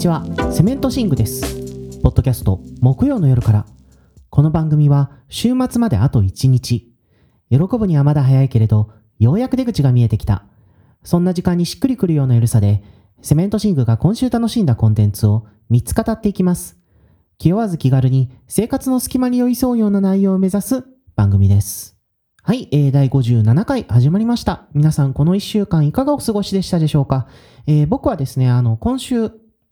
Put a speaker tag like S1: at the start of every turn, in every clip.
S1: ちは。セメントシングです。ポッドキャスト木曜の夜から。この番組は週末まであと1日。喜ぶにはまだ早いけれどようやく出口が見えてきた。そんな時間にしっくりくるようなゆるさでセメントシングが今週楽しんだコンテンツを3つ語っていきます。気負わず気軽に生活の隙間に寄り添うような内容を目指す番組です。はい、えー、第57回始まりました。皆さん、この1週間いかがお過ごしでしたでしょうか、えー、僕はですね、あの、今週、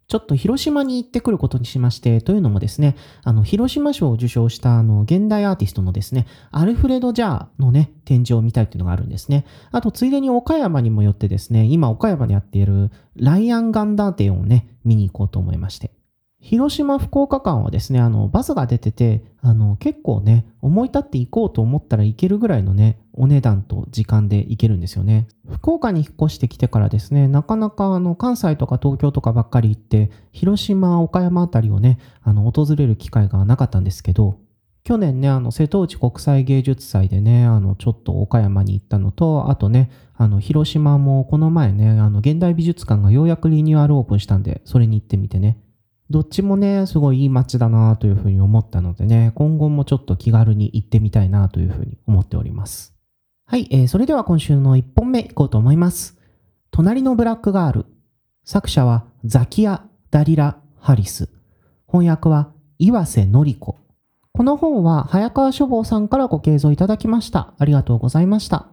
S1: ちょっと広島に行ってくることにしまして、というのもですね、あの、広島賞を受賞したあの、現代アーティストのですね、アルフレド・ジャーのね、展示を見たいというのがあるんですね。あと、ついでに岡山にもよってですね、今岡山でやっているライアン・ガンダー展をね、見に行こうと思いまして。広島福岡間はですね、あの、バスが出てて、あの、結構ね、思い立って行こうと思ったらいけるぐらいのね、お値段と時間で行けるんですよね。福岡に引っ越してきてからですね、なかなかあの、関西とか東京とかばっかり行って、広島、岡山あたりをね、あの、訪れる機会がなかったんですけど、去年ね、あの、瀬戸内国際芸術祭でね、あの、ちょっと岡山に行ったのと、あとね、あの、広島もこの前ね、あの、現代美術館がようやくリニューアルオープンしたんで、それに行ってみてね、どっちもね、すごいいい街だなというふうに思ったのでね、今後もちょっと気軽に行ってみたいなというふうに思っております。はい、えー、それでは今週の1本目いこうと思います。隣のブラックガール。作者はザキア・ダリラ・ハリス。翻訳は岩瀬のり子。この本は早川書房さんからご継続いただきました。ありがとうございました。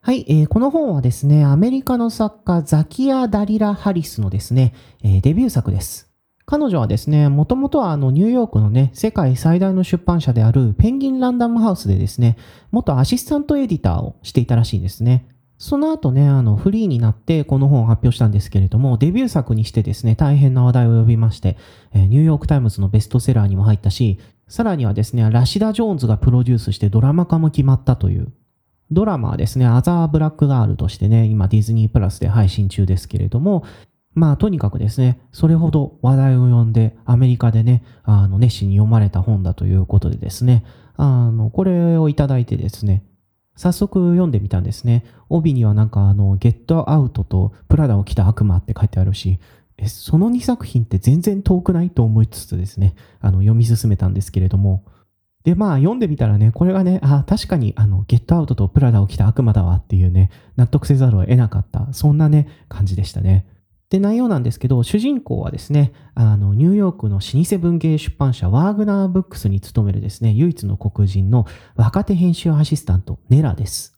S1: はい、えー、この本はですね、アメリカの作家ザキア・ダリラ・ハリスのですね、えー、デビュー作です。彼女はですね、もともとはあのニューヨークのね、世界最大の出版社であるペンギンランダムハウスでですね、元アシスタントエディターをしていたらしいんですね。その後ね、あの、フリーになってこの本を発表したんですけれども、デビュー作にしてですね、大変な話題を呼びまして、えニューヨークタイムズのベストセラーにも入ったし、さらにはですね、ラシダ・ジョーンズがプロデュースしてドラマ化も決まったという、ドラマはですね、アザー・ブラック・ガールとしてね、今ディズニープラスで配信中ですけれども、まあ、とにかくですね、それほど話題を呼んで、アメリカでね、あの、熱心に読まれた本だということでですね、あの、これをいただいてですね、早速読んでみたんですね。帯にはなんかあの、ゲットアウトとプラダを着た悪魔って書いてあるし、え、その2作品って全然遠くないと思いつつですね、あの、読み進めたんですけれども、で、まあ、読んでみたらね、これがね、あ、確かに、あの、ゲットアウトとプラダを着た悪魔だわっていうね、納得せざるを得なかった、そんなね、感じでしたね。で、内容なんですけど、主人公はですね、あの、ニューヨークの老舗文芸出版社ワーグナーブックスに勤めるですね、唯一の黒人の若手編集アシスタント、ネラです。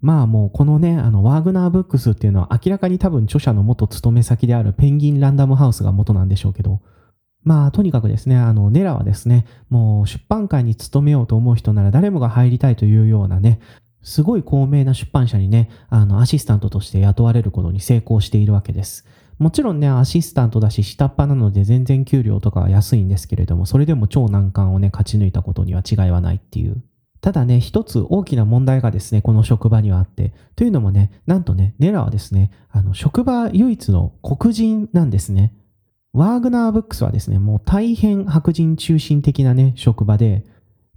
S1: まあもうこのね、あの、ワーグナーブックスっていうのは明らかに多分著者の元勤め先であるペンギンランダムハウスが元なんでしょうけど、まあとにかくですね、あの、ネラはですね、もう出版界に勤めようと思う人なら誰もが入りたいというようなね、すごい高名な出版社にね、あの、アシスタントとして雇われることに成功しているわけです。もちろんね、アシスタントだし、下っ端なので全然給料とかは安いんですけれども、それでも超難関をね、勝ち抜いたことには違いはないっていう。ただね、一つ大きな問題がですね、この職場にはあって、というのもね、なんとね、ネラはですね、あの、職場唯一の黒人なんですね。ワーグナーブックスはですね、もう大変白人中心的なね、職場で、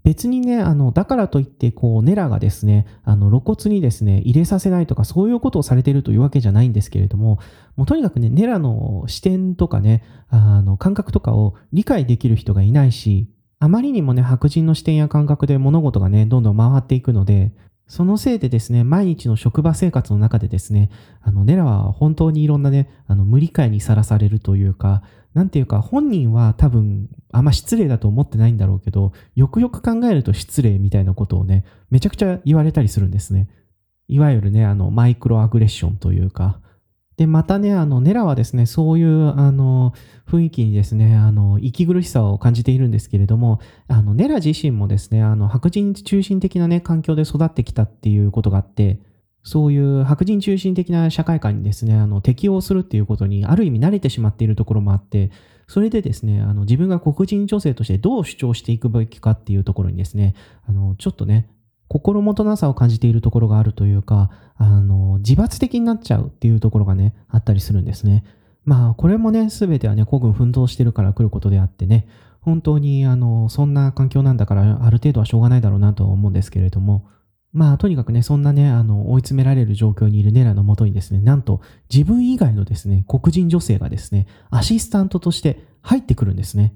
S1: 別にね、あの、だからといって、こう、ネラがですね、あの、露骨にですね、入れさせないとか、そういうことをされているというわけじゃないんですけれども、もうとにかくね、ネラの視点とかね、あの、感覚とかを理解できる人がいないし、あまりにもね、白人の視点や感覚で物事がね、どんどん回っていくので、そのせいでですね、毎日の職場生活の中でですね、あの、ネラは本当にいろんなね、あの、無理解にさらされるというか、なんていうか、本人は多分、あんま失礼だと思ってないんだろうけど、よくよく考えると失礼みたいなことをね、めちゃくちゃ言われたりするんですね。いわゆるね、あの、マイクロアグレッションというか。で、またね、あの、ネラはですね、そういう、あの、雰囲気にですね、あの、息苦しさを感じているんですけれども、あの、ネラ自身もですね、あの、白人中心的なね、環境で育ってきたっていうことがあって、そういう白人中心的な社会観にですね、あの適応するっていうことにある意味慣れてしまっているところもあって、それでですね、あの自分が黒人女性としてどう主張していくべきかっていうところにですね、あのちょっとね、心もとなさを感じているところがあるというか、あの自罰的になっちゃうっていうところがね、あったりするんですね。まあ、これもね、すべてはね、孤軍奮闘してるから来ることであってね、本当に、あの、そんな環境なんだから、ある程度はしょうがないだろうなとは思うんですけれども、まあ、とにかくね、そんなね、あの、追い詰められる状況にいるネラのもとにですね、なんと、自分以外のですね、黒人女性がですね、アシスタントとして入ってくるんですね。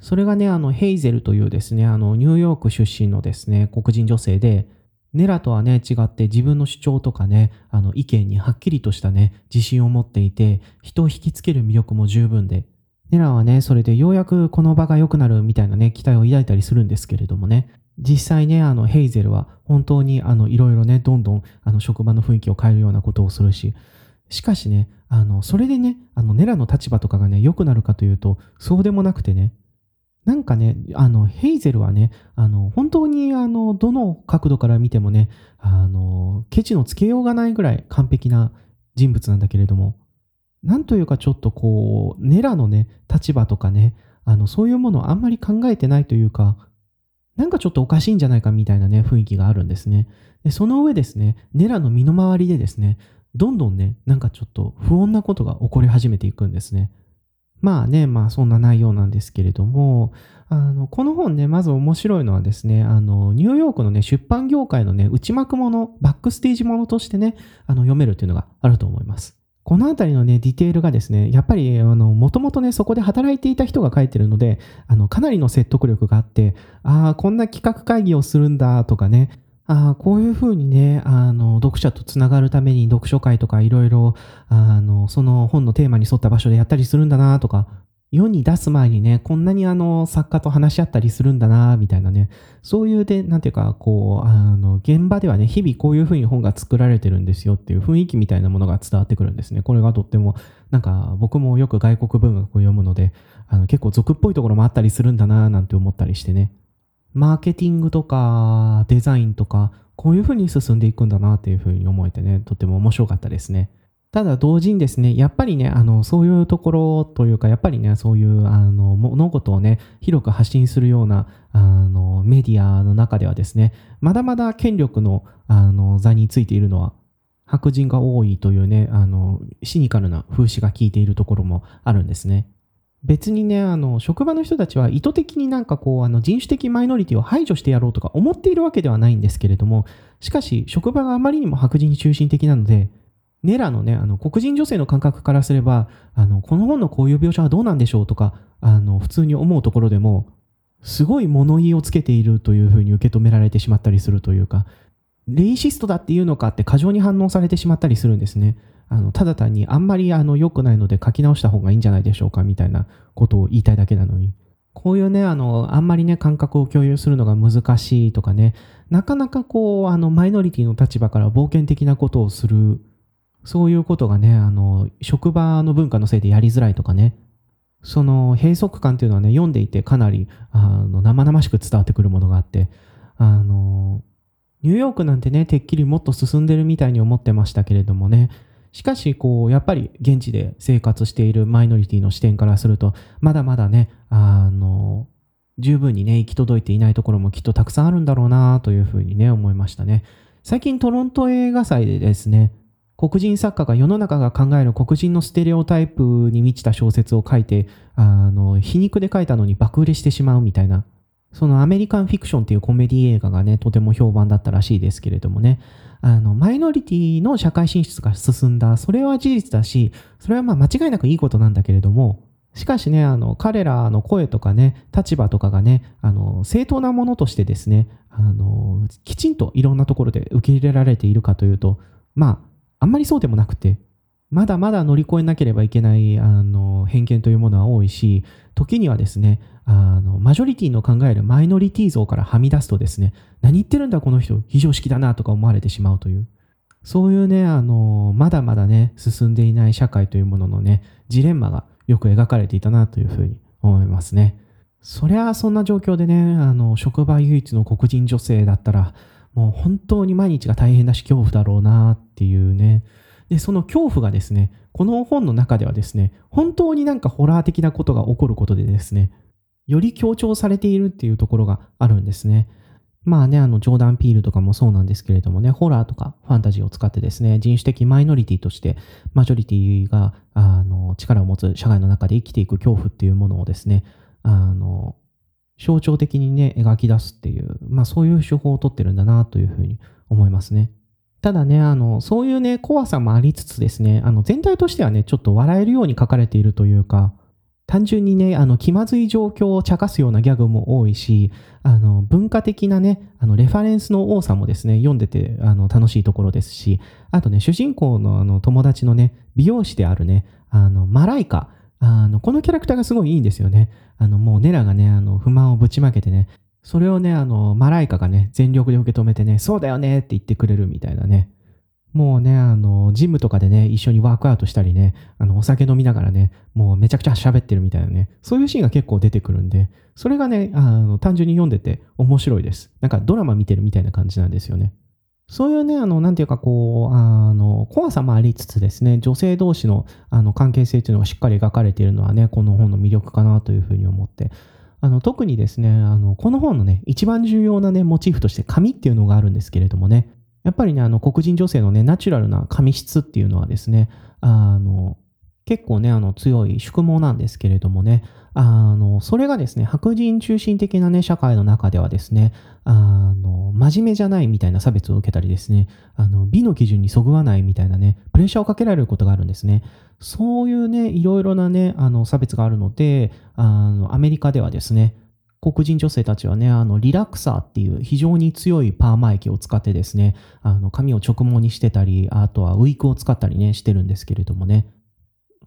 S1: それがね、あの、ヘイゼルというですね、あの、ニューヨーク出身のですね、黒人女性で、ネラとはね、違って自分の主張とかね、あの、意見にはっきりとしたね、自信を持っていて、人を引きつける魅力も十分で、ネラはね、それでようやくこの場が良くなるみたいなね、期待を抱いたりするんですけれどもね、実際ね、あの、ヘイゼルは本当にあの、いろいろね、どんどんあの、職場の雰囲気を変えるようなことをするし、しかしね、あの、それでね、あの、ネラの立場とかがね、良くなるかというと、そうでもなくてね、なんかね、あの、ヘイゼルはね、あの、本当に、あの、どの角度から見てもね、あの、ケチのつけようがないぐらい完璧な人物なんだけれども、なんというかちょっとこう、ネラのね、立場とかね、あの、そういうものをあんまり考えてないというか、なんかちょっとおかしいんじゃないかみたいなね、雰囲気があるんですね。で、その上ですね、ネラの身の回りでですね、どんどんね、なんかちょっと不穏なことが起こり始めていくんですね。まあね、まあそんな内容なんですけれども、あの、この本ね、まず面白いのはですね、あの、ニューヨークのね、出版業界のね、内幕もの、バックステージものとしてね、あの、読めるっていうのがあると思います。この辺りのね、ディテールがですね、やっぱり、あの、もともとね、そこで働いていた人が書いてるので、あの、かなりの説得力があって、ああ、こんな企画会議をするんだとかね、ああ、こういうふうにね、あの、読者とつながるために読書会とかいろいろ、あの、その本のテーマに沿った場所でやったりするんだなとか、世に出す前にね、こんなにあの、作家と話し合ったりするんだな、みたいなね、そういうで、なんていうか、こう、あの、現場ではね、日々こういうふうに本が作られてるんですよっていう雰囲気みたいなものが伝わってくるんですね。これがとっても、なんか、僕もよく外国文学を読むので、あの、結構俗っぽいところもあったりするんだな、なんて思ったりしてね。マーケティングとか、デザインとか、こういうふうに進んでいくんだなっていうふうに思えてね、とっても面白かったですね。ただ同時にですね、やっぱりね、あの、そういうところというか、やっぱりね、そういう、あの、物事をね、広く発信するような、あの、メディアの中ではですね、まだまだ権力の、あの、座についているのは、白人が多いというね、あの、シニカルな風刺が効いているところもあるんですね。別にね、あの、職場の人たちは意図的になんかこう、あの、人種的マイノリティを排除してやろうとか思っているわけではないんですけれども、しかし、職場があまりにも白人に中心的なので、ネラのね、あの黒人女性の感覚からすれば、あのこの本のこういう描写はどうなんでしょうとか、あの普通に思うところでも、すごい物言いをつけているというふうに受け止められてしまったりするというか、レイシストだっていうのかって過剰に反応されてしまったりするんですね。あのただ単にあんまりあの良くないので書き直した方がいいんじゃないでしょうかみたいなことを言いたいだけなのに。こういうね、あの、あんまりね、感覚を共有するのが難しいとかね、なかなかこう、あの、マイノリティの立場から冒険的なことをするそういうことがね、あの、職場の文化のせいでやりづらいとかね、その閉塞感っていうのはね、読んでいてかなりあの生々しく伝わってくるものがあって、あの、ニューヨークなんてね、てっきりもっと進んでるみたいに思ってましたけれどもね、しかし、こう、やっぱり現地で生活しているマイノリティの視点からすると、まだまだね、あの、十分にね、行き届いていないところもきっとたくさんあるんだろうなというふうにね、思いましたね。最近トロント映画祭でですね、黒人作家が世の中が考える黒人のステレオタイプに満ちた小説を書いて、あの、皮肉で書いたのに爆売れしてしまうみたいな、そのアメリカンフィクションっていうコメディ映画がね、とても評判だったらしいですけれどもね、あの、マイノリティの社会進出が進んだ、それは事実だし、それはまあ間違いなくいいことなんだけれども、しかしね、あの、彼らの声とかね、立場とかがね、あの、正当なものとしてですね、あの、きちんといろんなところで受け入れられているかというと、まああ、んまりそうでもなくて、まだまだ乗り越えなければいけないあの偏見というものは多いし、時にはですね、あのマジョリティの考えるマイノリティ像からはみ出すとですね、何言ってるんだこの人、非常識だなとか思われてしまうという、そういうね、あの、まだまだね、進んでいない社会というもののね、ジレンマがよく描かれていたなというふうに思いますね。そりゃあそんな状況でね、あの、職場唯一の黒人女性だったら、もう本当に毎日が大変だし恐怖だろうなっていうね。で、その恐怖がですね、この本の中ではですね、本当になんかホラー的なことが起こることでですね、より強調されているっていうところがあるんですね。まあね、あの、ジョーダン・ピールとかもそうなんですけれどもね、ホラーとかファンタジーを使ってですね、人種的マイノリティとして、マジョリティが、あの、力を持つ社会の中で生きていく恐怖っていうものをですね、あの、象徴的にね、描き出すっていう、まあそういう手法をとってるんだなというふうに思いますね。ただね、あの、そういうね、怖さもありつつですね、あの、全体としてはね、ちょっと笑えるように書かれているというか、単純にね、あの、気まずい状況を茶化すようなギャグも多いし、あの、文化的なね、あの、レファレンスの多さもですね、読んでて、あの、楽しいところですし、あとね、主人公のあの、友達のね、美容師であるね、あの、マライカ、あの、このキャラクターがすごいいいんですよね。あの、もうネラがね、あの、不満をぶちまけてね、それをね、あの、マライカがね、全力で受け止めてね、そうだよねって言ってくれるみたいなね。もうね、あの、ジムとかでね、一緒にワークアウトしたりね、あの、お酒飲みながらね、もうめちゃくちゃ喋ってるみたいなね、そういうシーンが結構出てくるんで、それがね、あの、単純に読んでて面白いです。なんかドラマ見てるみたいな感じなんですよね。そういうね、あの、なんていうかこう、あの、怖さもありつつですね、女性同士のあの関係性というのがしっかり描かれているのはね、この本の魅力かなというふうに思って、あの、特にですね、あの、この本のね、一番重要なね、モチーフとして紙っていうのがあるんですけれどもね、やっぱりね、あの、黒人女性のね、ナチュラルな髪質っていうのはですね、あの、結構ね、あの、強い宿毛なんですけれどもね、あの、それがですね、白人中心的なね、社会の中ではですね、あの、真面目じゃないみたいな差別を受けたりですね、あの、美の基準にそぐわないみたいなね、プレッシャーをかけられることがあるんですね。そういうね、いろいろなね、あの、差別があるので、あの、アメリカではですね、黒人女性たちはね、あの、リラクサーっていう非常に強いパーマ液を使ってですね、あの、髪を直毛にしてたり、あとはウィークを使ったりね、してるんですけれどもね。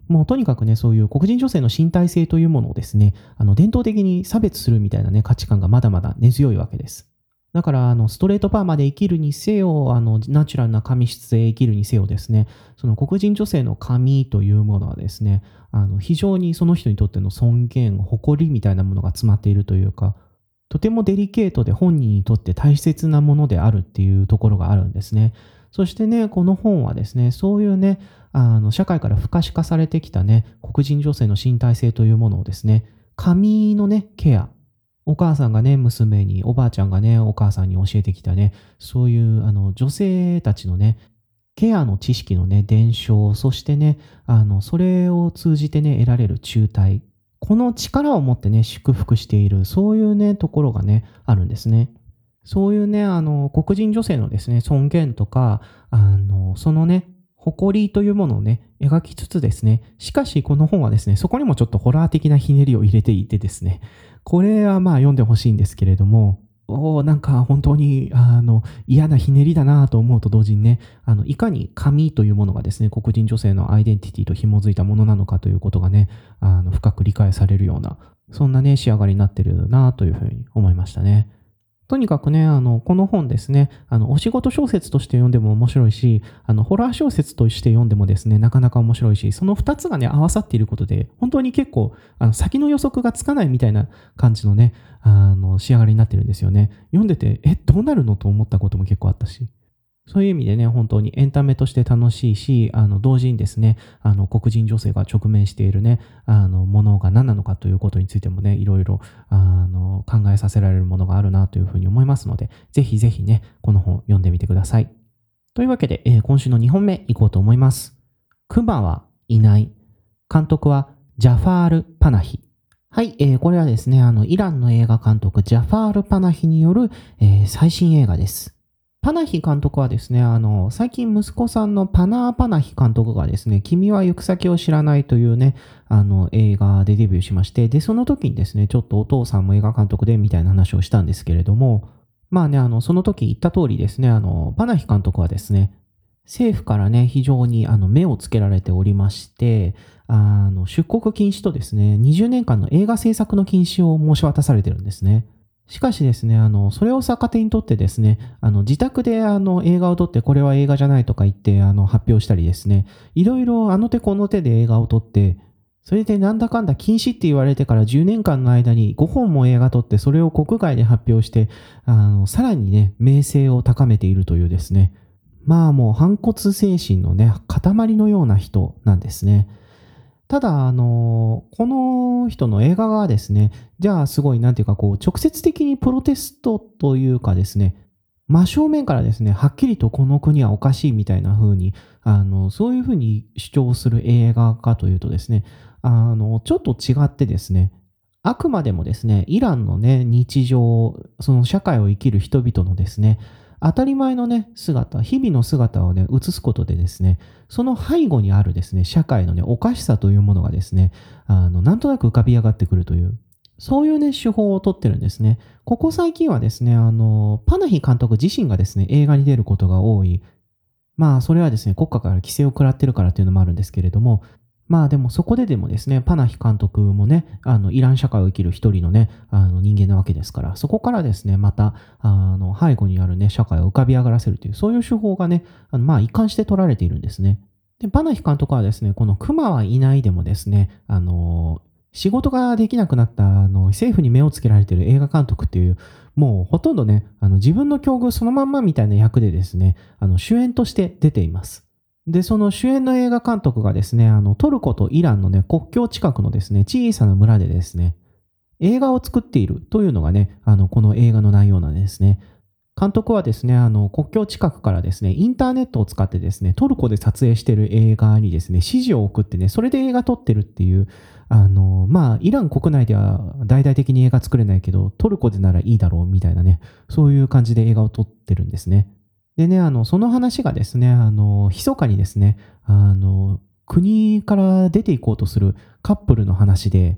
S1: もうとにかくね、そういう黒人女性の身体性というものをですね、あの、伝統的に差別するみたいなね、価値観がまだまだ根強いわけです。だから、あの、ストレートパーマで生きるにせよ、あの、ナチュラルな髪質で生きるにせよですね、その黒人女性の髪というものはですね、あの、非常にその人にとっての尊厳、誇りみたいなものが詰まっているというか、とてもデリケートで本人にとって大切なものであるっていうところがあるんですね。そしてね、この本はですね、そういうね、あの、社会から不可視化されてきたね、黒人女性の身体性というものをですね、髪のね、ケア、お母さんがね、娘に、おばあちゃんがね、お母さんに教えてきたね、そういうあの女性たちのね、ケアの知識のね、伝承、そしてね、あの、それを通じてね、得られる中退。この力を持ってね、祝福している、そういうね、ところがね、あるんですね。そういうね、あの、黒人女性のですね、尊厳とか、あの、そのね、誇りというものをね、描きつつですね、しかしこの本はですね、そこにもちょっとホラー的なひねりを入れていてですね、これはまあ読んでほしいんですけれども、おなんか本当にあの嫌なひねりだなと思うと同時にね、あのいかに髪というものがですね、黒人女性のアイデンティティと紐づいたものなのかということがね、あの深く理解されるような、そんなね、仕上がりになってるなというふうに思いましたね。とにかくね、あの、この本ですね、あの、お仕事小説として読んでも面白いし、あの、ホラー小説として読んでもですね、なかなか面白いし、その二つがね、合わさっていることで、本当に結構、あの、先の予測がつかないみたいな感じのね、あの、仕上がりになってるんですよね。読んでて、え、どうなるのと思ったことも結構あったし。そういう意味でね、本当にエンタメとして楽しいし、あの、同時にですね、あの、黒人女性が直面しているね、あの、ものが何なのかということについてもね、いろいろ、あの、考えさせられるものがあるなというふうに思いますので、ぜひぜひね、この本読んでみてください。というわけで、えー、今週の2本目いこうと思います。クマはいない。監督はジャファール・パナヒ。はい、えー、これはですね、あの、イランの映画監督、ジャファール・パナヒによる、えー、最新映画です。パナヒ監督はですね、あの、最近息子さんのパナー・パナヒ監督がですね、君は行く先を知らないというね、あの、映画でデビューしまして、で、その時にですね、ちょっとお父さんも映画監督でみたいな話をしたんですけれども、まあね、あの、その時言った通りですね、あの、パナヒ監督はですね、政府からね、非常にあの目をつけられておりまして、あの、出国禁止とですね、20年間の映画制作の禁止を申し渡されてるんですね。しかしですね、あの、それを逆手にとってですね、あの、自宅であの、映画を撮ってこれは映画じゃないとか言って、あの、発表したりですね、いろいろあの手この手で映画を撮って、それでなんだかんだ禁止って言われてから10年間の間に5本も映画撮って、それを国外で発表して、あの、さらにね、名声を高めているというですね、まあもう反骨精神のね、塊のような人なんですね。ただ、あの、この人の映画がですね、じゃあすごい、なんていうか、こう、直接的にプロテストというかですね、真正面からですね、はっきりとこの国はおかしいみたいな風に、あの、そういう風に主張する映画かというとですね、あの、ちょっと違ってですね、あくまでもですね、イランのね、日常、その社会を生きる人々のですね、当たり前のね、姿、日々の姿をね、映すことでですね、その背後にあるですね、社会のね、おかしさというものがですね、あの、なんとなく浮かび上がってくるという、そういうね、手法をとってるんですね。ここ最近はですね、あの、パナヒ監督自身がですね、映画に出ることが多い。まあ、それはですね、国家から規制を食らってるからっていうのもあるんですけれども、まあでもそこででもですね、パナヒ監督もね、あの、イラン社会を生きる一人のね、あの人間なわけですから、そこからですね、また、あの、背後にあるね、社会を浮かび上がらせるという、そういう手法がね、あのまあ一貫して取られているんですね。で、パナヒ監督はですね、この熊はいないでもですね、あの、仕事ができなくなったあの政府に目をつけられている映画監督っていう、もうほとんどね、あの自分の境遇そのまんまみたいな役でですね、あの主演として出ています。で、その主演の映画監督がですね、あの、トルコとイランのね、国境近くのですね、小さな村でですね、映画を作っているというのがね、あの、この映画の内容なんですね。監督はですね、あの、国境近くからですね、インターネットを使ってですね、トルコで撮影している映画にですね、指示を送ってね、それで映画撮ってるっていう、あの、まあ、イラン国内では大々的に映画作れないけど、トルコでならいいだろうみたいなね、そういう感じで映画を撮ってるんですね。でね、あの、その話がですね、あの、密かにですね、あの、国から出ていこうとするカップルの話で、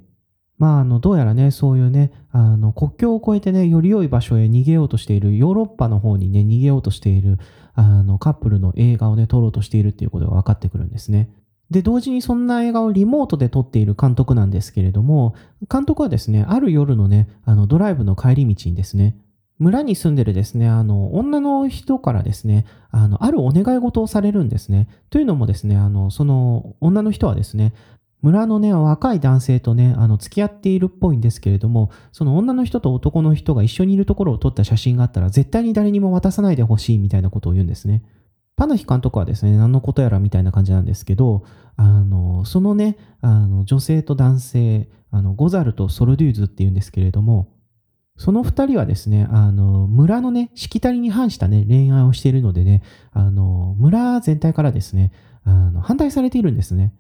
S1: まあ、あの、どうやらね、そういうね、あの、国境を越えてね、より良い場所へ逃げようとしている、ヨーロッパの方にね、逃げようとしている、あの、カップルの映画をね、撮ろうとしているっていうことが分かってくるんですね。で、同時にそんな映画をリモートで撮っている監督なんですけれども、監督はですね、ある夜のね、あの、ドライブの帰り道にですね、村に住んでるですね、あの、女の人からですね、あの、あるお願い事をされるんですね。というのもですね、あの、その女の人はですね、村のね、若い男性とね、あの、付き合っているっぽいんですけれども、その女の人と男の人が一緒にいるところを撮った写真があったら、絶対に誰にも渡さないでほしいみたいなことを言うんですね。パナヒ監督はですね、何のことやらみたいな感じなんですけど、あの、そのね、あの、女性と男性、あの、ゴザルとソルデューズっていうんですけれども、その2人はですね、あの、村のね、しきたりに反したね、恋愛をしているのでね、あの、村全体からですね、あの、反対されているんですね。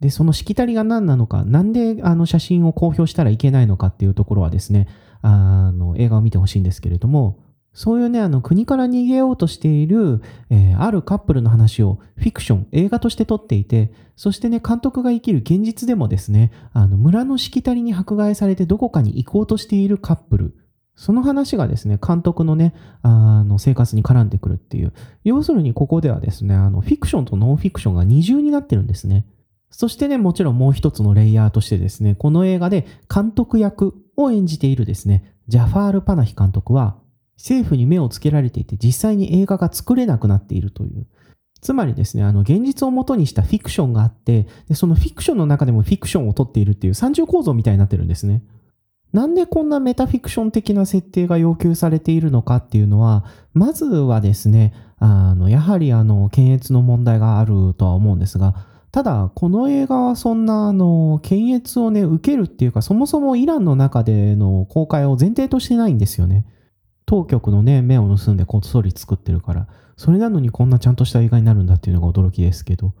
S1: で、そのしきたりが何なのか、なんであの写真を公表したらいけないのかっていうところはですね、あの、映画を見てほしいんですけれども、そういうね、あの、国から逃げようとしている、えー、あるカップルの話をフィクション、映画として撮っていて、そしてね、監督が生きる現実でもですね、あの、村のしきたりに迫害されてどこかに行こうとしているカップル、その話がですね、監督のね、あの、生活に絡んでくるっていう。要するにここではですね、あの、フィクションとノンフィクションが二重になってるんですね。そしてね、もちろんもう一つのレイヤーとしてですね、この映画で監督役を演じているですね、ジャファール・パナヒ監督は、政府に目をつけられていて実際に映画が作れなくなっているという。つまりですね、あの、現実を元にしたフィクションがあって、でそのフィクションの中でもフィクションを撮っているっていう三重構造みたいになってるんですね。なんでこんなメタフィクション的な設定が要求されているのかっていうのは、まずはですね、あの、やはりあの、検閲の問題があるとは思うんですが、ただ、この映画はそんな、あの、検閲をね、受けるっていうか、そもそもイランの中での公開を前提としてないんですよね。当局のね、目を盗んでこっそり作ってるから、それなのにこんなちゃんとした映画になるんだっていうのが驚きですけど。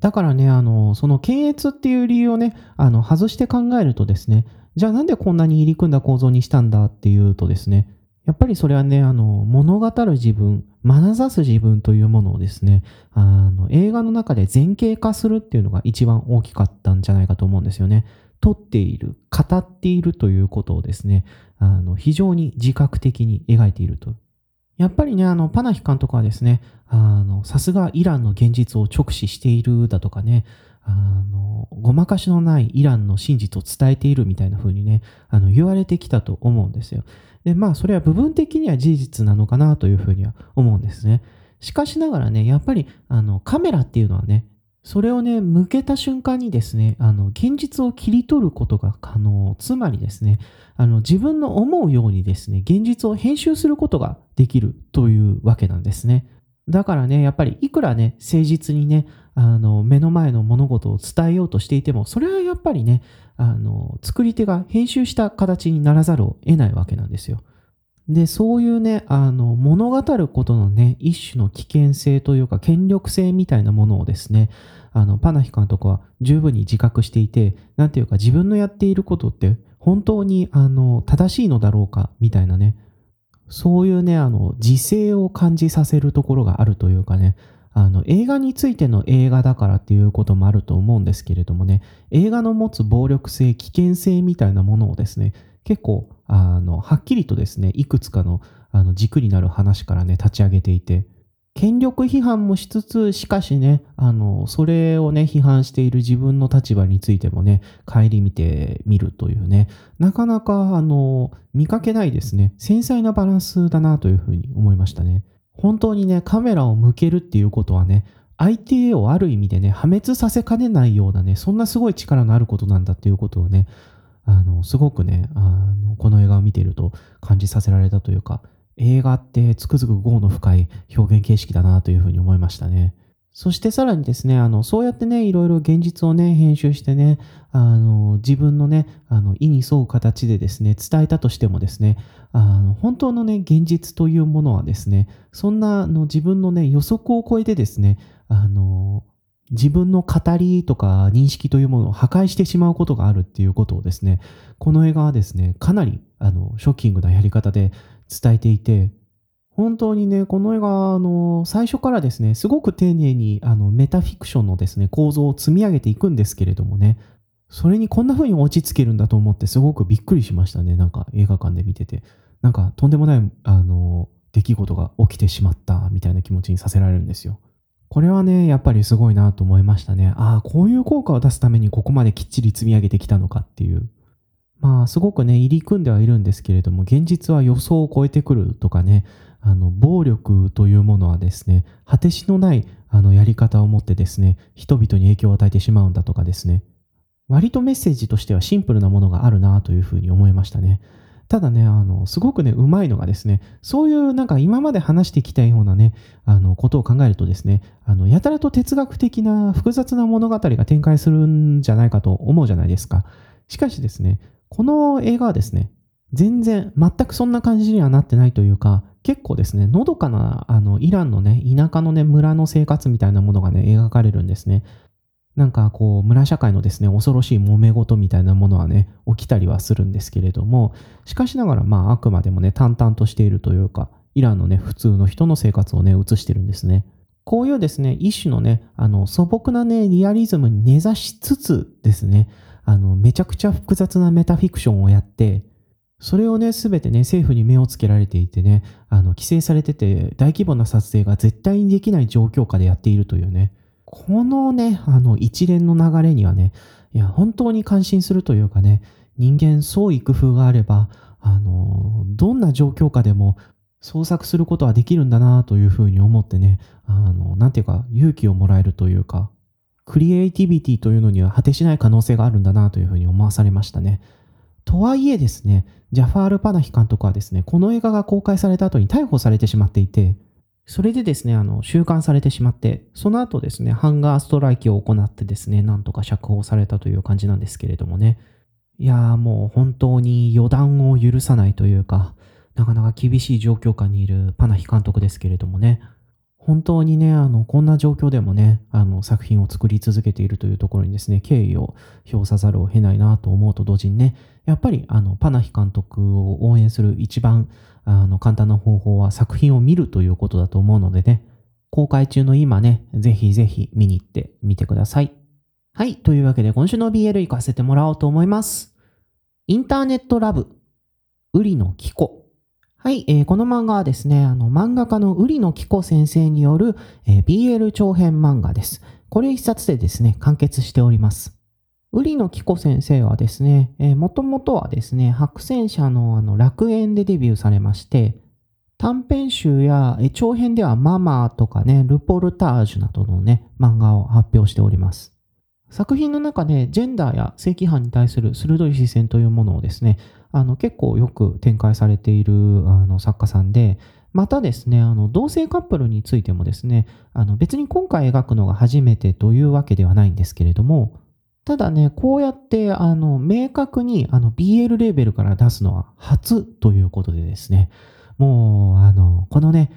S1: だからね、あの、その検閲っていう理由をね、あの、外して考えるとですね、じゃあなんでこんなに入り組んだ構造にしたんだっていうとですね、やっぱりそれはね、あの、物語る自分、眼差す自分というものをですね、あの、映画の中で前景化するっていうのが一番大きかったんじゃないかと思うんですよね。撮っている、語っているということをですね、あの、非常に自覚的に描いていると。やっぱりね、あの、パナヒ監督はですね、あの、さすがイランの現実を直視しているだとかね、あの、ごまかしのないイランの真実を伝えているみたいな風にね、あの、言われてきたと思うんですよ。で、まあ、それは部分的には事実なのかなというふうには思うんですね。しかしながらね、やっぱり、あの、カメラっていうのはね、それをね、向けた瞬間にですね、あの、現実を切り取ることが可能。つまりですね、あの、自分の思うようにですね、現実を編集することができるというわけなんですね。だからね、やっぱりいくらね、誠実にね、あの、目の前の物事を伝えようとしていても、それはやっぱりね、あの、作り手が編集した形にならざるを得ないわけなんですよ。で、そういうね、あの、物語ることのね、一種の危険性というか、権力性みたいなものをですね、あの、パナヒ監督は十分に自覚していて、なんていうか、自分のやっていることって、本当に、あの、正しいのだろうか、みたいなね、そういうね、あの、時勢を感じさせるところがあるというかね、あの、映画についての映画だからっていうこともあると思うんですけれどもね、映画の持つ暴力性、危険性みたいなものをですね、結構、あの、はっきりとですね、いくつかのあの軸になる話からね、立ち上げていて、権力批判もしつつ、しかしね、あの、それをね、批判している自分の立場についてもね、顧みてみるというね、なかなか、あの、見かけないですね、繊細なバランスだなというふうに思いましたね。本当にね、カメラを向けるっていうことはね、相手をある意味でね、破滅させかねないようなね、そんなすごい力のあることなんだっていうことをね、あの、すごくね、あの、この映画を見ていると感じさせられたというか、映画ってつくづく業の深い表現形式だなというふうに思いましたね。そしてさらにですね、あの、そうやってね、いろいろ現実をね、編集してね、あの、自分のね、あの、意に沿う形でですね、伝えたとしてもですね、あの、本当のね、現実というものはですね、そんな、あの、自分のね、予測を超えてですね、あの、自分の語りとか認識というものを破壊してしまうことがあるっていうことをですね、この映画はですね、かなり、あの、ショッキングなやり方で伝えていて、本当にね、この映画、あの、最初からですね、すごく丁寧に、あの、メタフィクションのですね、構造を積み上げていくんですけれどもね、それにこんな風に落ち着けるんだと思ってすごくびっくりしましたね。なんか映画館で見てて。なんかとんでもない、あの、出来事が起きてしまったみたいな気持ちにさせられるんですよ。これはね、やっぱりすごいなと思いましたね。ああ、こういう効果を出すためにここまできっちり積み上げてきたのかっていう。まあ、すごくね、入り組んではいるんですけれども、現実は予想を超えてくるとかね、あの、暴力というものはですね、果てしのないあのやり方を持ってですね、人々に影響を与えてしまうんだとかですね、割とメッセージとしてはシンプルなものがあるなというふうに思いましたね。ただね、あの、すごくね、うまいのがですね、そういうなんか今まで話してきたようなね、あの、ことを考えるとですね、あの、やたらと哲学的な複雑な物語が展開するんじゃないかと思うじゃないですか。しかしですね、この映画はですね、全然、全くそんな感じにはなってないというか、結構ですね、のどかな、あの、イランのね、田舎のね、村の生活みたいなものがね、描かれるんですね。なんかこう村社会のですね恐ろしい揉め事みたいなものはね起きたりはするんですけれどもしかしながらまああくまでもね淡々としているというかイランのね普通の人の生活をね映してるんですね。こういうですね一種のねあの素朴なねリアリズムに根ざしつつですねあのめちゃくちゃ複雑なメタフィクションをやってそれをね、すべてね、政府に目をつけられていてね、あの、規制されてて、大規模な撮影が絶対にできない状況下でやっているというね、このね、あの一連の流れにはね、いや、本当に感心するというかね、人間創意工夫があれば、あの、どんな状況下でも創作することはできるんだなというふうに思ってね、あの、なんていうか、勇気をもらえるというか、クリエイティビティというのには果てしない可能性があるんだなというふうに思わされましたね。とはいえですね、ジャファール・パナヒ監督はですね、この映画が公開された後に逮捕されてしまっていて、それでですね、あの、収監されてしまって、その後ですね、ハンガーストライキを行ってですね、なんとか釈放されたという感じなんですけれどもね。いやーもう本当に予断を許さないというか、なかなか厳しい状況下にいるパナヒ監督ですけれどもね。本当にね、あの、こんな状況でもね、あの、作品を作り続けているというところにですね、敬意を表さざるを得ないなと思うと同時にね、やっぱり、あの、パナヒ監督を応援する一番、あの、簡単な方法は作品を見るということだと思うのでね、公開中の今ね、ぜひぜひ見に行ってみてください。はい。というわけで、今週の BL 行かせてもらおうと思います。インターネットラブ、ウリのキコ。はい、えー、この漫画はですね、あの、漫画家の瓜野紀子先生による、えー、BL 長編漫画です。これ一冊でですね、完結しております。瓜野紀子先生はですね、えー、もともとはですね、白戦車のあの楽園でデビューされまして、短編集や、長編ではママとかね、ルポルタージュなどのね、漫画を発表しております。作品の中でジェンダーや正規犯に対する鋭い視線というものをですね、あの結構よく展開されているあの作家さんで、またですね、あの同性カップルについてもですね、あの別に今回描くのが初めてというわけではないんですけれども、ただね、こうやってあの明確にあの BL レーベルから出すのは初ということでですね、もうあのこのね、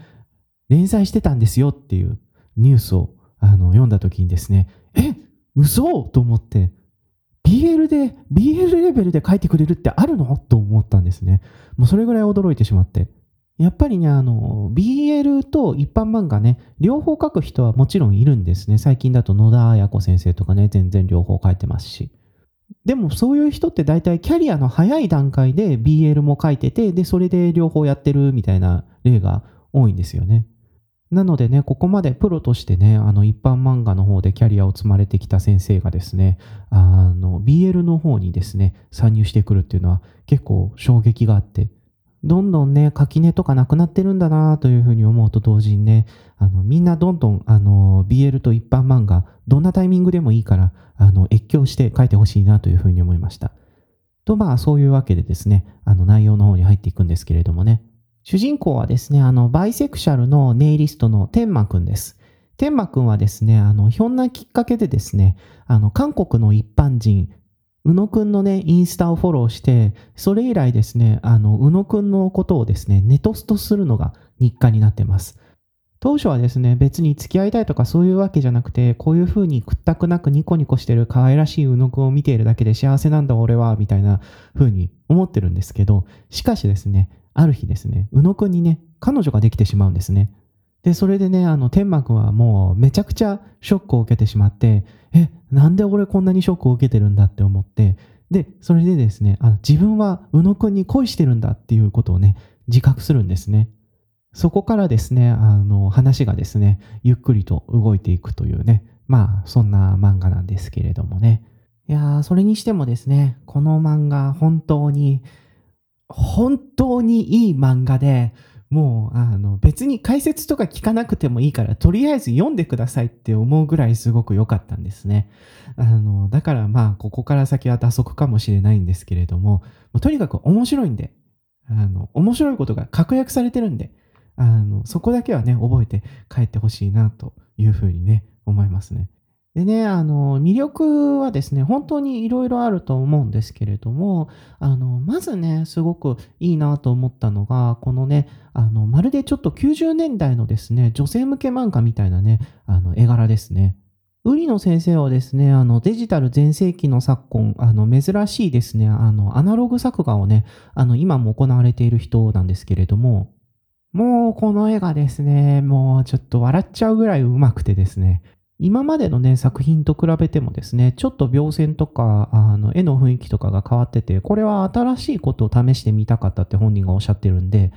S1: 連載してたんですよっていうニュースをあの読んだ時にですね、え嘘と思って、BL で、BL レベルで書いてくれるってあるの？と思ったんですね。もうそれぐらい驚いてしまって。やっぱりね、あの、BL と一般漫画ね、両方書く人はもちろんいるんですね。最近だと野田彩子先生とかね、全然両方書いてますし。でもそういう人って大体キャリアの早い段階で BL も書いてて、で、それで両方やってるみたいな例が多いんですよね。なのでね、ここまでプロとしてね、あの一般漫画の方でキャリアを積まれてきた先生がですね、あの BL の方にですね、参入してくるっていうのは結構衝撃があって、どんどんね、垣根とかなくなってるんだなというふうに思うと同時にね、あの、みんなどんどん、あの、BL と一般漫画、どんなタイミングでもいいから、あの、越境して書いてほしいなというふうに思いました。と、まあ、そういうわけでですね、あの、内容の方に入っていくんですけれどもね、主人公はですね、あの、バイセクシャルのネイリストの天馬くんです。天馬くんはですね、あの、ひょんなきっかけでですね、あの、韓国の一般人、宇野くんのね、インスタをフォローして、それ以来ですね、あの、宇野くんのことをですね、ネトストするのが日課になってます。当初はですね、別に付き合いたいとかそういうわけじゃなくて、こういう風にくったくなくニコニコしてる可愛らしい宇野くんを見ているだけで幸せなんだ俺は、みたいな風に思ってるんですけど、しかしですね、ある日ですね、宇野くんにね、彼女ができてしまうんですね。で、それでね、あの、天馬くんはもうめちゃくちゃショックを受けてしまって、え、なんで俺こんなにショックを受けてるんだって思って、で、それでですね、あの自分は宇野くんに恋してるんだっていうことをね、自覚するんですね。そこからですね、あの、話がですね、ゆっくりと動いていくというね、まあ、そんな漫画なんですけれどもね。いやー、それにしてもですね、この漫画、本当に、本当にいい漫画で、もう、あの、別に解説とか聞かなくてもいいから、とりあえず読んでくださいって思うぐらいすごく良かったんですね。あの、だからまあ、ここから先は打足かもしれないんですけれども、とにかく面白いんで、あの、面白いことが確約されてるんで、あの、そこだけはね、覚えて帰ってほしいなというふうにね、思いますね。でね、あの、魅力はですね、本当にいろいろあると思うんですけれども、あの、まずね、すごくいいなと思ったのが、このね、あの、まるでちょっと90年代のですね、女性向け漫画みたいなね、あの、絵柄ですね。ウリの先生はですね、あの、デジタル全盛期の昨今、あの、珍しいですね、あの、アナログ作画をね、あの、今も行われている人なんですけれども、もうこの絵がですね、もうちょっと笑っちゃうぐらい上手くてですね、今までのね、作品と比べてもですね、ちょっと描線とか、あの、絵の雰囲気とかが変わってて、これは新しいことを試してみたかったって本人がおっしゃってるんで、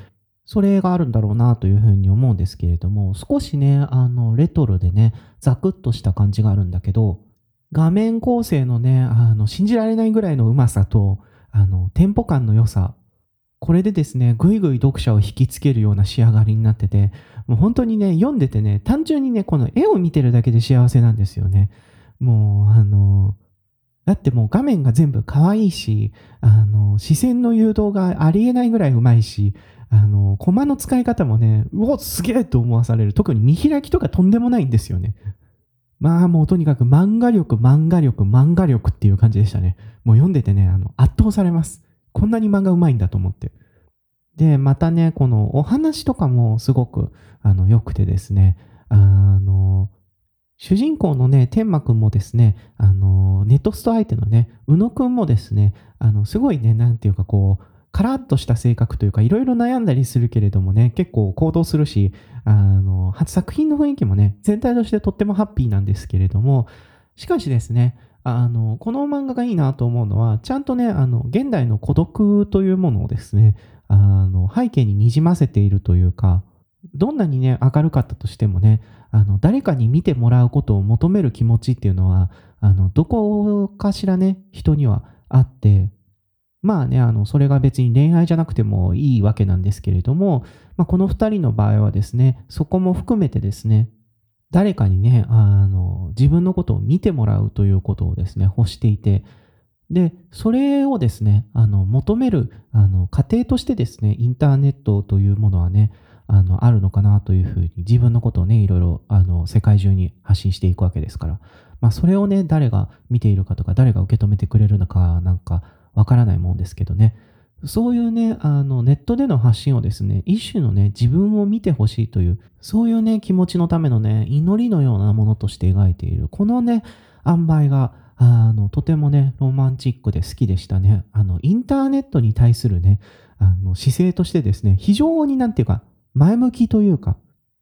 S1: それがあるんだろうなというふうに思うんですけれども、少しね、あの、レトロでね、ザクッとした感じがあるんだけど、画面構成のね、あの、信じられないぐらいのうまさと、あの、テンポ感の良さ、これでですね、ぐいぐい読者を引きつけるような仕上がりになってて、もう本当にね、読んでてね、単純にね、この絵を見てるだけで幸せなんですよね。もう、あの、だってもう画面が全部可愛いし、あの、視線の誘導がありえないぐらいうまいし、あの、コマの使い方もね、うお、すげえと思わされる。特に見開きとかとんでもないんですよね。まあもうとにかく漫画力、漫画力、漫画力っていう感じでしたね。もう読んでてね、あの、圧倒されます。こんなに漫画うまいんだと思って。で、またね、このお話とかもすごくあの良くてですね、あの、主人公のね、天馬くんもですね、あの、ネットスト相手のね、宇野くんもですね、あの、すごいね、なんていうかこう、カラッとした性格というか、いろいろ悩んだりするけれどもね、結構行動するし、あの、作品の雰囲気もね、全体としてとってもハッピーなんですけれども、しかしですね、あの、この漫画がいいなと思うのは、ちゃんとね、あの、現代の孤独というものをですね、あの、背景ににじませているというか、どんなにね、明るかったとしてもね、あの、誰かに見てもらうことを求める気持ちっていうのは、あの、どこかしらね、人にはあって、まあね、あの、それが別に恋愛じゃなくてもいいわけなんですけれども、まあ、この二人の場合はですね、そこも含めてですね、誰かにね、あの、自分のことを見てもらうということをですね、欲していて、で、それをですね、あの、求める、あの、過程としてですね、インターネットというものはね、あの、あるのかなというふうに、自分のことをね、いろいろ、あの、世界中に発信していくわけですから、まあ、それをね、誰が見ているかとか、誰が受け止めてくれるのか、なんか、わからないもんですけどね、そういうね、あの、ネットでの発信をですね、一種のね、自分を見てほしいという、そういうね、気持ちのためのね、祈りのようなものとして描いている、このね、塩梅が、あの、とてもね、ロマンチックで好きでしたね。あの、インターネットに対するね、あの姿勢としてですね、非常になんていうか、前向きというか、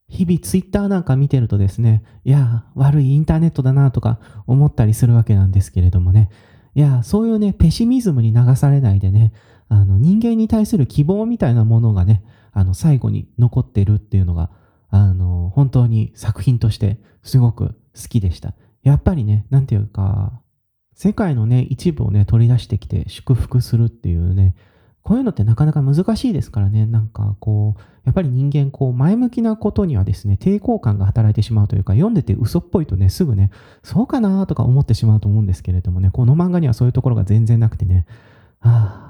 S1: 日々ツイッターなんか見てるとですね、いや、悪いインターネットだなとか思ったりするわけなんですけれどもね、いや、そういうね、ペシミズムに流されないでね、あの、人間に対する希望みたいなものがね、あの、最後に残ってるっていうのが、あの、本当に作品としてすごく好きでした。やっぱりね、なんていうか、世界のね、一部をね、取り出してきて祝福するっていうね、こういうのってなかなか難しいですからね、なんかこう、やっぱり人間、こう、前向きなことにはですね、抵抗感が働いてしまうというか、読んでて嘘っぽいとね、すぐね、そうかなとか思ってしまうと思うんですけれどもね、この漫画にはそういうところが全然なくてね、ああ、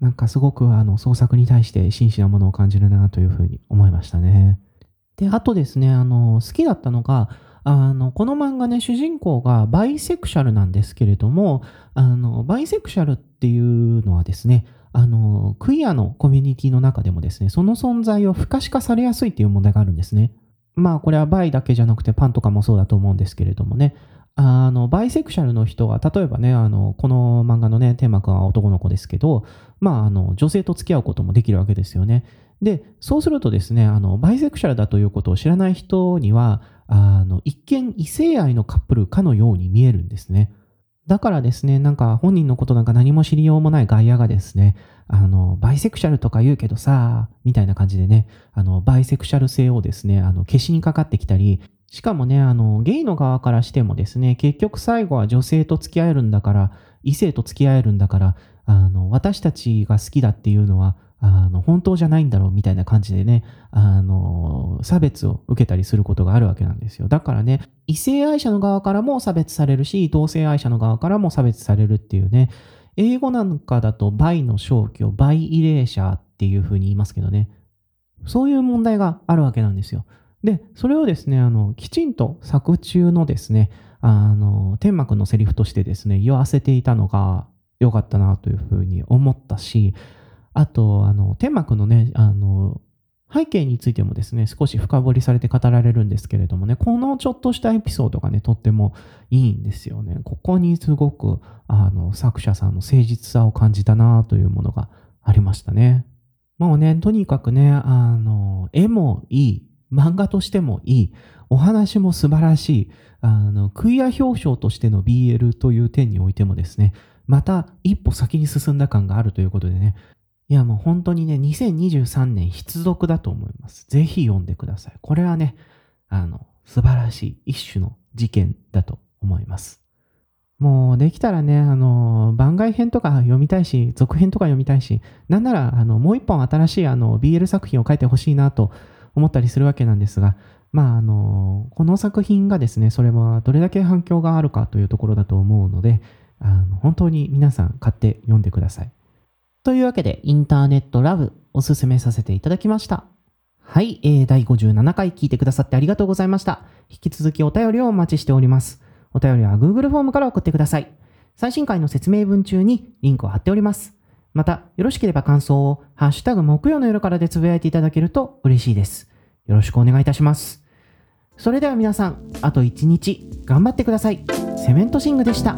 S1: なんかすごくあの創作に対して真摯なものを感じるなというふうに思いましたね。で、あとですね、あの、好きだったのが、あの、この漫画ね、主人公がバイセクシャルなんですけれども、あの、バイセクシャルっていうのはですね、あの、クイアのコミュニティの中でもですね、その存在を不可視化されやすいっていう問題があるんですね。まあ、これはバイだけじゃなくてパンとかもそうだと思うんですけれどもね、あの、バイセクシャルの人は、例えばね、あの、この漫画のね、テーマ君は男の子ですけど、まあ、あの、女性と付き合うこともできるわけですよね。で、そうするとですね、あの、バイセクシャルだということを知らない人には、あの、一見異性愛のカップルかのように見えるんですね。だからですね、なんか本人のことなんか何も知りようもない外野がですね、あの、バイセクシャルとか言うけどさ、みたいな感じでね、あの、バイセクシャル性をですね、あの、消しにかかってきたり、しかもね、あの、ゲイの側からしてもですね、結局最後は女性と付き合えるんだから、異性と付き合えるんだから、あの、私たちが好きだっていうのは、あの、本当じゃないんだろうみたいな感じでね、あの、差別を受けたりすることがあるわけなんですよ。だからね、異性愛者の側からも差別されるし、同性愛者の側からも差別されるっていうね、英語なんかだとバイの消去、バイイレーシャーっていう風に言いますけどね、そういう問題があるわけなんですよ。で、それをですね、あの、きちんと作中のですね、あの、天幕のセリフとしてですね、言わせていたのが良かったなというふうに思ったし、あと、あの、天幕のね、あの、背景についてもですね、少し深掘りされて語られるんですけれどもね、このちょっとしたエピソードがね、とってもいいんですよね。ここにすごく、あの、作者さんの誠実さを感じたなというものがありましたね。もうね、とにかくね、あの、絵もいい、漫画としてもいい、お話も素晴らしい、あの、クイア表彰としての BL という点においてもですね、また一歩先に進んだ感があるということでね、いやもう本当にね、2023年必読だと思います。ぜひ読んでください。これはね、あの、素晴らしい一種の事件だと思います。もうできたらね、あの、番外編とか読みたいし、続編とか読みたいし、なんなら、あの、もう一本新しいあの、BL 作品を書いてほしいなと思ったりするわけなんですが、まあ、あの、この作品がですね、それはどれだけ反響があるかというところだと思うので、あの本当に皆さん買って読んでください。というわけで、インターネットラブおすすめさせていただきました。はい、えー、第57回聞いてくださってありがとうございました。引き続きお便りをお待ちしております。お便りは Google フォームから送ってください。最新回の説明文中にリンクを貼っております。また、よろしければ感想を、ハッシュタグ木曜の夜からでつぶやいていただけると嬉しいです。よろしくお願いいたします。それでは皆さん、あと一日頑張ってください。セメントシングでした。